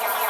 Yeah.